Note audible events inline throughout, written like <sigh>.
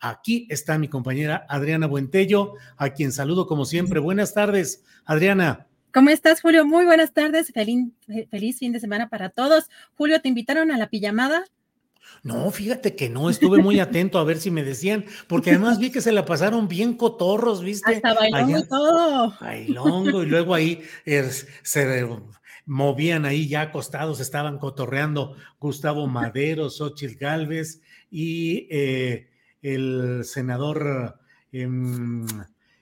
Aquí está mi compañera Adriana Buentello, a quien saludo como siempre. Buenas tardes, Adriana. ¿Cómo estás, Julio? Muy buenas tardes. Feliz, feliz fin de semana para todos. Julio, ¿te invitaron a la pijamada? No, fíjate que no, estuve muy <laughs> atento a ver si me decían, porque además vi que se la pasaron bien cotorros, ¿viste? Hasta bailongo y todo. Bailongo, y luego ahí eh, se movían ahí ya acostados, estaban cotorreando Gustavo Madero, Xochitl Galvez y eh, el senador, em,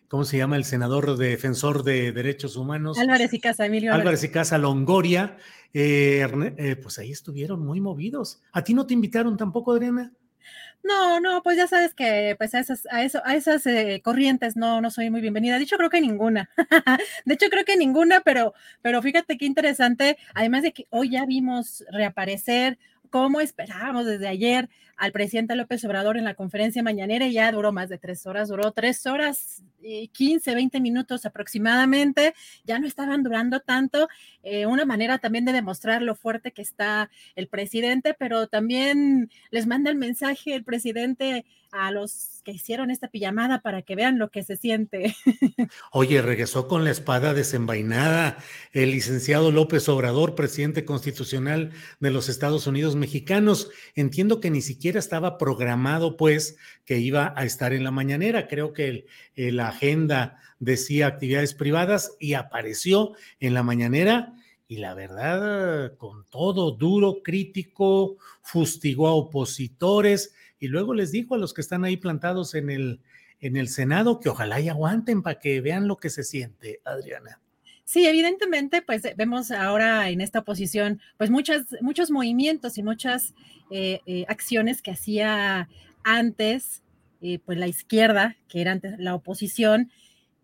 ¿cómo se llama? El senador defensor de derechos humanos. Álvarez y Casa, Emilio. Álvarez, y Casa Longoria. Eh, eh, pues ahí estuvieron muy movidos. ¿A ti no te invitaron tampoco, Adriana? No, no, pues ya sabes que pues a esas, a eso, a esas eh, corrientes no, no soy muy bienvenida. De hecho, creo que ninguna. <laughs> de hecho, creo que ninguna, pero, pero fíjate qué interesante. Además de que hoy ya vimos reaparecer, como esperábamos desde ayer, al presidente López Obrador en la conferencia mañanera y ya duró más de tres horas, duró tres horas y 15, 20 minutos aproximadamente, ya no estaban durando tanto, eh, una manera también de demostrar lo fuerte que está el presidente, pero también les manda el mensaje el presidente a los que hicieron esta pijamada para que vean lo que se siente. <laughs> Oye, regresó con la espada desenvainada el licenciado López Obrador, presidente constitucional de los Estados Unidos mexicanos. Entiendo que ni siquiera estaba programado, pues, que iba a estar en la mañanera. Creo que la agenda decía actividades privadas y apareció en la mañanera. Y la verdad, con todo duro, crítico, fustigó a opositores y luego les dijo a los que están ahí plantados en el, en el Senado que ojalá y aguanten para que vean lo que se siente, Adriana. Sí, evidentemente, pues vemos ahora en esta posición, pues muchas, muchos movimientos y muchas eh, eh, acciones que hacía antes, eh, pues la izquierda, que era antes la oposición,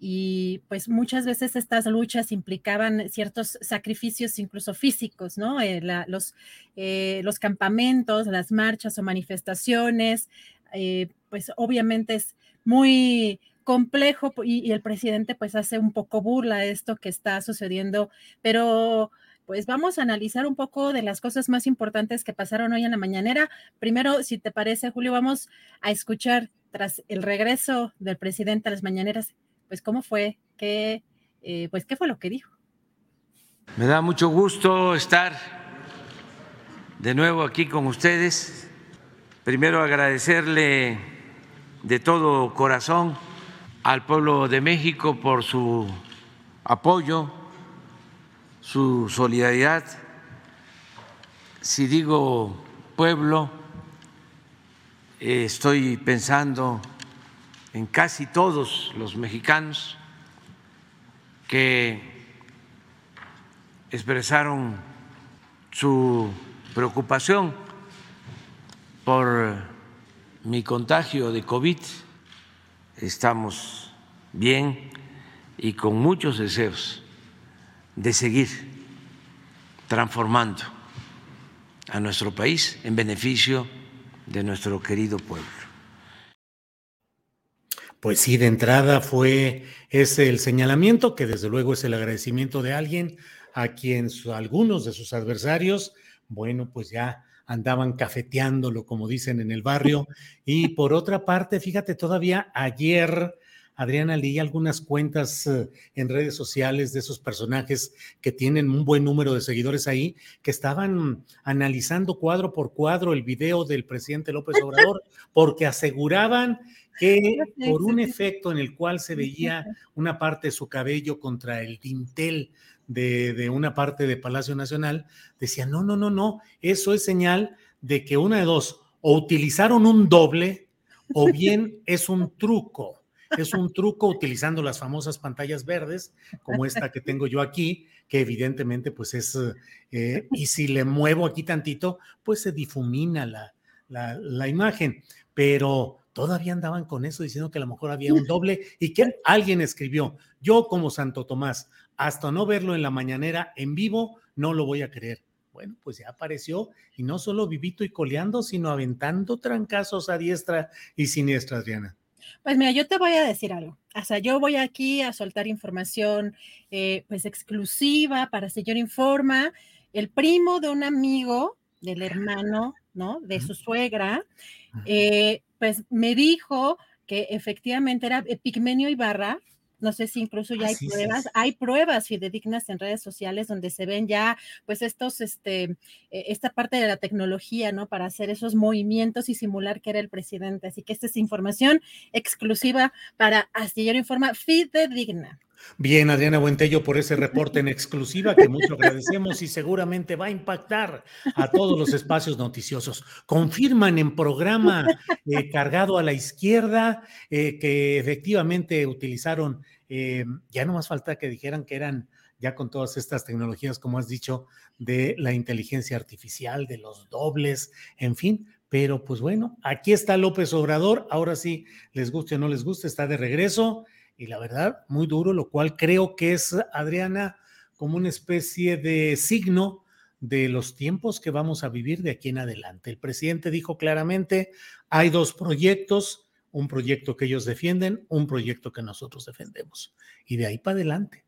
y pues muchas veces estas luchas implicaban ciertos sacrificios incluso físicos, ¿no? Eh, los, eh, los campamentos, las marchas o manifestaciones, eh, pues obviamente es muy complejo y, el presidente pues hace un poco burla de esto que está sucediendo, pero pues vamos a analizar un poco de las cosas más importantes que pasaron hoy en la mañanera. Primero, si te parece, Julio, vamos a escuchar tras el regreso del presidente a las mañaneras pues cómo fue, qué, eh, pues qué fue lo que dijo. Me da mucho gusto estar de nuevo aquí con ustedes. Primero agradecerle de todo corazón al pueblo de México por su apoyo, su solidaridad. Si digo pueblo, estoy pensando en casi todos los mexicanos que expresaron su preocupación por mi contagio de COVID. Estamos bien y con muchos deseos de seguir transformando a nuestro país en beneficio de nuestro querido pueblo. Pues sí, de entrada fue ese el señalamiento, que desde luego es el agradecimiento de alguien a quien algunos de sus adversarios, bueno, pues ya andaban cafeteándolo, como dicen en el barrio. Y por otra parte, fíjate, todavía ayer Adriana, leí algunas cuentas eh, en redes sociales de esos personajes que tienen un buen número de seguidores ahí, que estaban analizando cuadro por cuadro el video del presidente López Obrador, <laughs> porque aseguraban que por un efecto en el cual se veía una parte de su cabello contra el dintel de, de, una parte de Palacio Nacional, decían, no, no, no, no, eso es señal de que una de dos, o utilizaron un doble, o bien es un truco es un truco utilizando las famosas pantallas verdes, como esta que tengo yo aquí, que evidentemente pues es, eh, y si le muevo aquí tantito, pues se difumina la, la, la imagen, pero todavía andaban con eso diciendo que a lo mejor había un doble y que alguien escribió, yo como Santo Tomás, hasta no verlo en la mañanera en vivo, no lo voy a creer. Bueno, pues ya apareció y no solo vivito y coleando, sino aventando trancazos a diestra y siniestra, Adriana. Pues mira, yo te voy a decir algo. O sea, yo voy aquí a soltar información eh, pues exclusiva para Señor Informa. El primo de un amigo, del hermano, ¿no? De su suegra, eh, pues me dijo que efectivamente era Pigmenio Ibarra, no sé si incluso ya hay pruebas, hay pruebas fidedignas en redes sociales donde se ven ya, pues estos, este, e, esta parte de la tecnología, ¿no? Para hacer esos movimientos y simular que era el presidente. Así que esta es información exclusiva para Astillero Informa fidedigna. Bien, Adriana Buentello, por ese reporte en exclusiva que mucho agradecemos y seguramente va a impactar a todos los espacios noticiosos. Confirman en programa eh, cargado a la izquierda eh, que efectivamente utilizaron, eh, ya no más falta que dijeran que eran ya con todas estas tecnologías, como has dicho, de la inteligencia artificial, de los dobles, en fin. Pero pues bueno, aquí está López Obrador, ahora sí, les guste o no les guste, está de regreso y la verdad, muy duro, lo cual creo que es, Adriana, como una especie de signo de los tiempos que vamos a vivir de aquí en adelante. El presidente dijo claramente, hay dos proyectos, un proyecto que ellos defienden, un proyecto que nosotros defendemos. Y de ahí para adelante.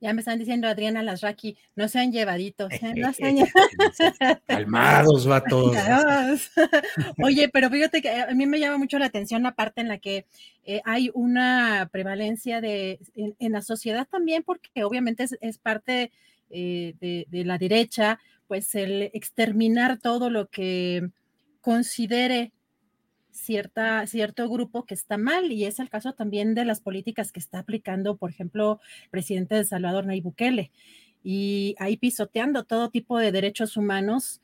Ya me están diciendo Adriana Lasraki, no sean llevaditos. ¿eh? No sean... <laughs> <laughs> Calmados, vatos. <laughs> Oye, pero fíjate que a mí me llama mucho la atención la parte en la que eh, hay una prevalencia de en, la sociedad también, porque obviamente es, parte eh, de, de la derecha, pues el exterminar todo lo que considere cierta, cierto grupo que está mal y es el caso también de las políticas que está aplicando, por ejemplo, el presidente de Salvador Nayib Bukele y ahí pisoteando todo tipo de derechos humanos,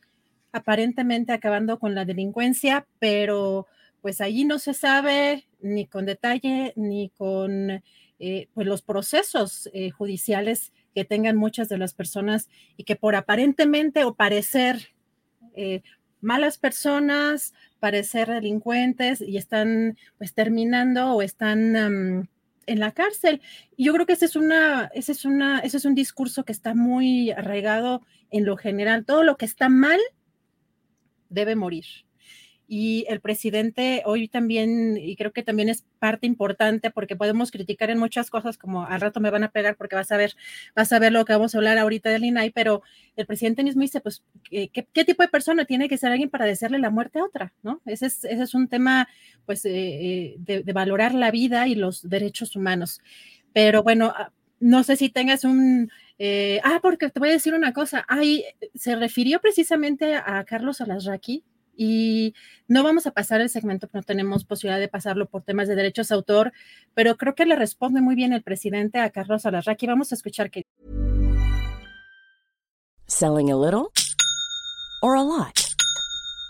aparentemente acabando con la delincuencia, pero pues allí no se sabe ni con detalle ni con eh, pues los procesos eh, judiciales que tengan muchas de las personas y que por aparentemente o parecer eh, malas personas, parecer delincuentes y están pues terminando o están en la cárcel. Y yo creo que ese es una, ese es una, ese es un discurso que está muy arraigado en lo general. Todo lo que está mal debe morir y el presidente hoy también, y creo que también es parte importante porque podemos criticar en muchas cosas, como al rato me van a pegar porque vas a ver, vas a ver lo que vamos a hablar ahorita del INAI, pero el presidente mismo dice, pues, ¿qué, qué tipo de persona tiene que ser alguien para desearle la muerte a otra? ¿no? Ese es, ese es un tema, pues, eh, eh, de, de valorar la vida y los derechos humanos. Pero bueno, ah, no sé si tengas un... Eh, ah, porque te voy a decir una cosa. Ahí se refirió precisamente a Carlos Alasraqui, y no vamos a pasar el segmento, no tenemos posibilidad de pasarlo por temas de derechos de autor, pero creo que le responde muy bien el presidente a Carlos Alarraqui. Vamos a escuchar que. Selling a little or a lot.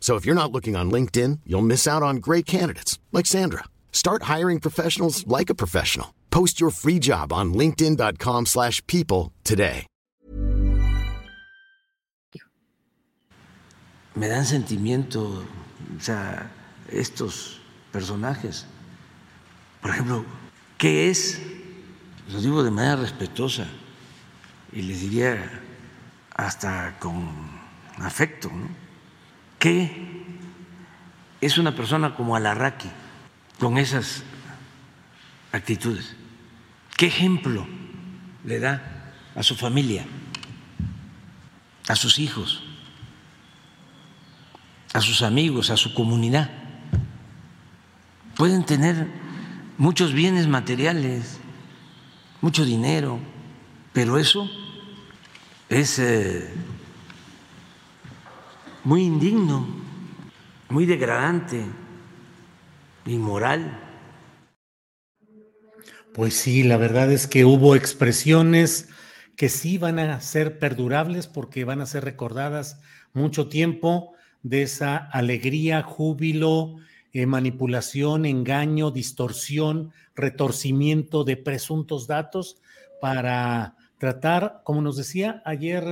So if you're not looking on LinkedIn, you'll miss out on great candidates like Sandra. Start hiring professionals like a professional. Post your free job on linkedin.com/people today. Me dan sentimiento, o sea, estos personajes. Por ejemplo, ¿qué es? Lo digo de manera respetuosa y les diría hasta con afecto, ¿no? ¿Qué es una persona como Alarraqui con esas actitudes? ¿Qué ejemplo le da a su familia, a sus hijos, a sus amigos, a su comunidad? Pueden tener muchos bienes materiales, mucho dinero, pero eso es eh, muy indigno, muy degradante, inmoral. Pues sí, la verdad es que hubo expresiones que sí van a ser perdurables porque van a ser recordadas mucho tiempo de esa alegría, júbilo, eh, manipulación, engaño, distorsión, retorcimiento de presuntos datos para tratar, como nos decía ayer,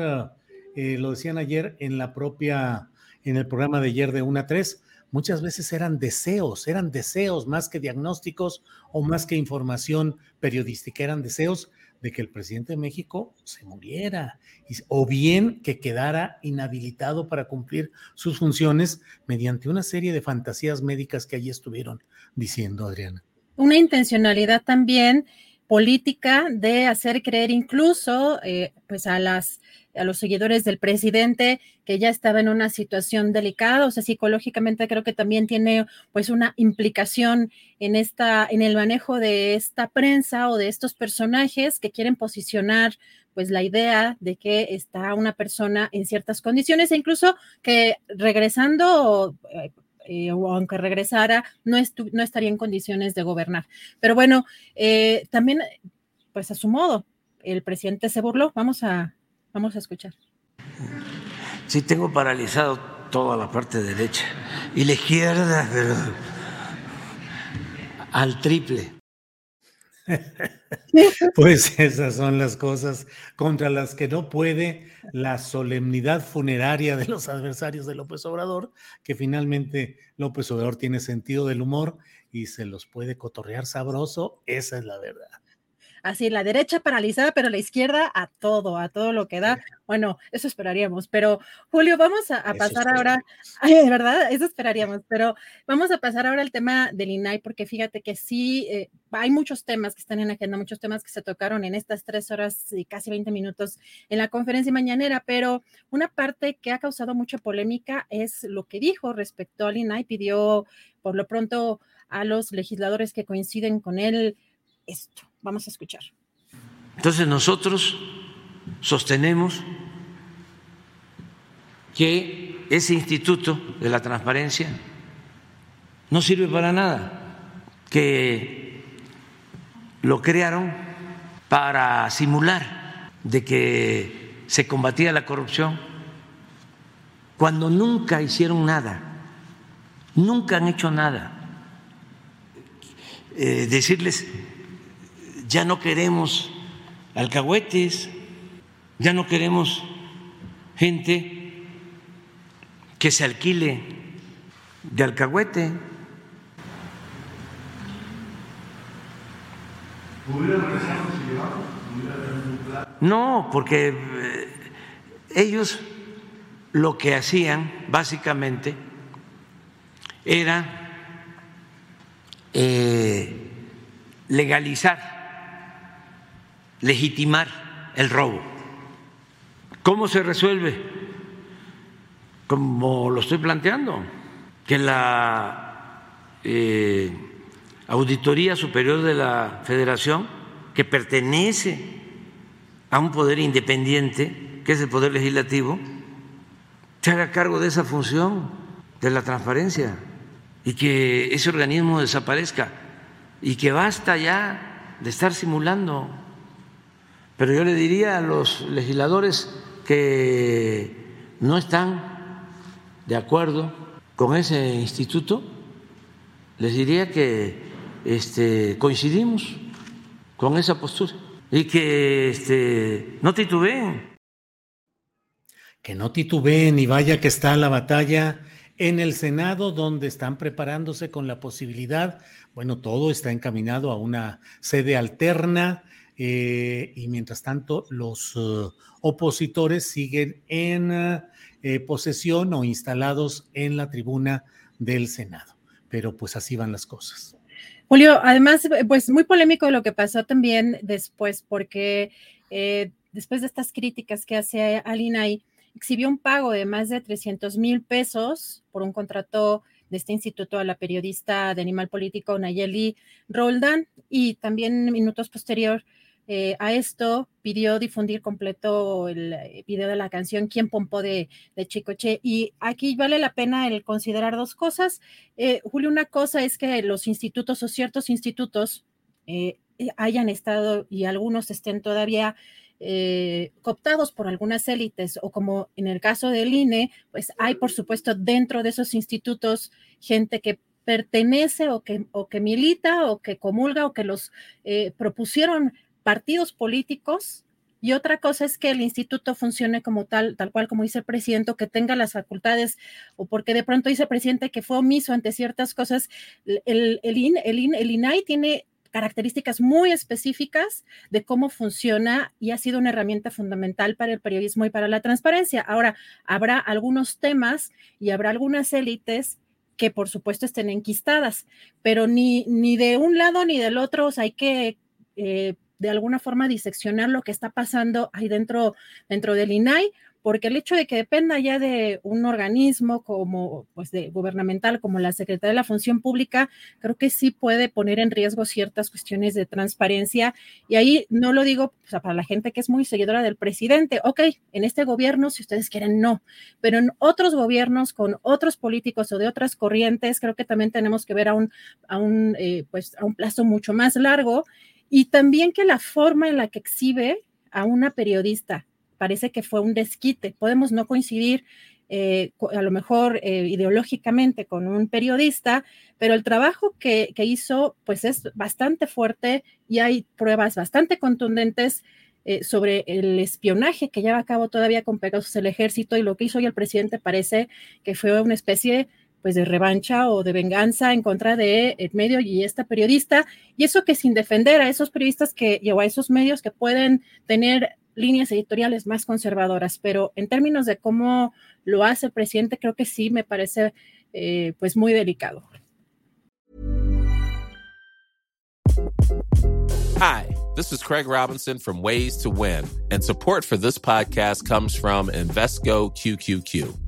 eh, lo decían ayer en la propia, en el programa de ayer de 1 a 3, muchas veces eran deseos, eran deseos más que diagnósticos o más que información periodística, eran deseos de que el presidente de México se muriera o bien que quedara inhabilitado para cumplir sus funciones mediante una serie de fantasías médicas que allí estuvieron diciendo, Adriana. Una intencionalidad también política de hacer creer incluso eh, pues a las a los seguidores del presidente que ya estaba en una situación delicada, o sea, psicológicamente creo que también tiene pues una implicación en esta en el manejo de esta prensa o de estos personajes que quieren posicionar pues la idea de que está una persona en ciertas condiciones e incluso que regresando eh, eh, o aunque regresara, no, no, estaría en condiciones de gobernar. Pero bueno, eh, también, pues a su modo, el presidente se burló. Vamos a, vamos a escuchar. Sí, tengo paralizado toda la parte derecha y la izquierda, pero al triple. <laughs> Pues esas son las cosas contra las que no puede la solemnidad funeraria de los adversarios de López Obrador, que finalmente López Obrador tiene sentido del humor y se los puede cotorrear sabroso, esa es la verdad así la derecha paralizada, pero la izquierda a todo, a todo lo que da. Bueno, eso esperaríamos, pero Julio, vamos a, pasar ahora, <laughs> ay, ¿verdad? Eso esperaríamos, pero vamos a pasar ahora al tema del INAI, porque fíjate que sí, eh, hay muchos temas que están en agenda, muchos temas que se tocaron en estas tres horas y casi 20 minutos en la conferencia mañanera, pero una parte que ha causado mucha polémica es lo que dijo respecto al INAI, pidió por lo pronto a los legisladores que coinciden con él esto. Vamos a escuchar. Entonces nosotros sostenemos que ese instituto de la transparencia no sirve para nada, que lo crearon para simular de que se combatía la corrupción, cuando nunca hicieron nada, nunca han hecho nada. Eh, decirles ya no queremos alcahuetes, ya no queremos gente que se alquile de alcahuete. No, porque eh, ellos lo que hacían básicamente era eh, legalizar legitimar el robo. ¿Cómo se resuelve? Como lo estoy planteando, que la eh, Auditoría Superior de la Federación, que pertenece a un poder independiente, que es el poder legislativo, se haga cargo de esa función de la transparencia y que ese organismo desaparezca y que basta ya de estar simulando. Pero yo le diría a los legisladores que no están de acuerdo con ese instituto, les diría que este, coincidimos con esa postura y que este, no titubeen. Que no titubeen y vaya que está la batalla en el Senado, donde están preparándose con la posibilidad, bueno, todo está encaminado a una sede alterna eh, y mientras tanto los uh, opositores siguen en uh, posesión o instalados en la tribuna del Senado. Pero pues así van las cosas. Julio, además, pues muy polémico lo que pasó también después, porque eh, después de estas críticas que hace Alina ahí, exhibió un pago de más de 300 mil pesos por un contrato de este instituto a la periodista de Animal Político Nayeli Roldan y también minutos posterior eh, a esto pidió difundir completo el eh, video de la canción Quién Pompó de, Chicoche. Y aquí vale la pena el considerar dos cosas. Eh, Julio, una cosa es que los institutos o ciertos institutos hayan estado y algunos estén todavía cooptados por algunas élites o como en el caso del INE, pues hay por supuesto dentro de esos institutos gente que pertenece o que, o que milita o que comulga o que los propusieron partidos políticos y otra cosa es que el instituto funcione como tal, tal cual como dice el presidente, que tenga las facultades, o porque de pronto dice el presidente que fue omiso ante ciertas cosas. El, el, el, INAI tiene características muy específicas de cómo funciona y ha sido una herramienta fundamental para el periodismo y para la transparencia. Ahora, habrá algunos temas y habrá algunas élites que por supuesto estén enquistadas, pero ni, ni de un lado ni del otro hay que... Eh, de alguna forma diseccionar lo que está pasando ahí dentro, dentro del INAI, porque el hecho de que dependa ya de un organismo como, pues, de gubernamental como la Secretaría de la Función Pública, creo que sí puede poner en riesgo ciertas cuestiones de transparencia. Y ahí no lo digo para la gente que es muy seguidora del presidente. Ok, en este gobierno, si ustedes quieren, no. Pero en otros gobiernos con otros políticos o de otras corrientes, creo que también tenemos que ver a un, a un, eh, pues, a un plazo mucho más largo y también que la forma en la que exhibe a una periodista parece que fue un desquite. Podemos no coincidir eh, a lo mejor eh, ideológicamente con un periodista, pero el trabajo que, hizo pues es bastante fuerte y hay pruebas bastante contundentes eh, sobre el espionaje que lleva a cabo todavía con Pegasus el ejército y lo que hizo hoy el presidente parece que fue una especie pues de revancha o de venganza en contra de el medio y esta periodista, y eso que sin defender a esos periodistas que, o a esos medios que pueden tener líneas editoriales más conservadoras, pero en términos de cómo lo hace el presidente, creo que sí me parece eh, pues muy delicado. Hi, this is Craig Robinson from Ways to Win, and support for this podcast comes from Invesco QQQ.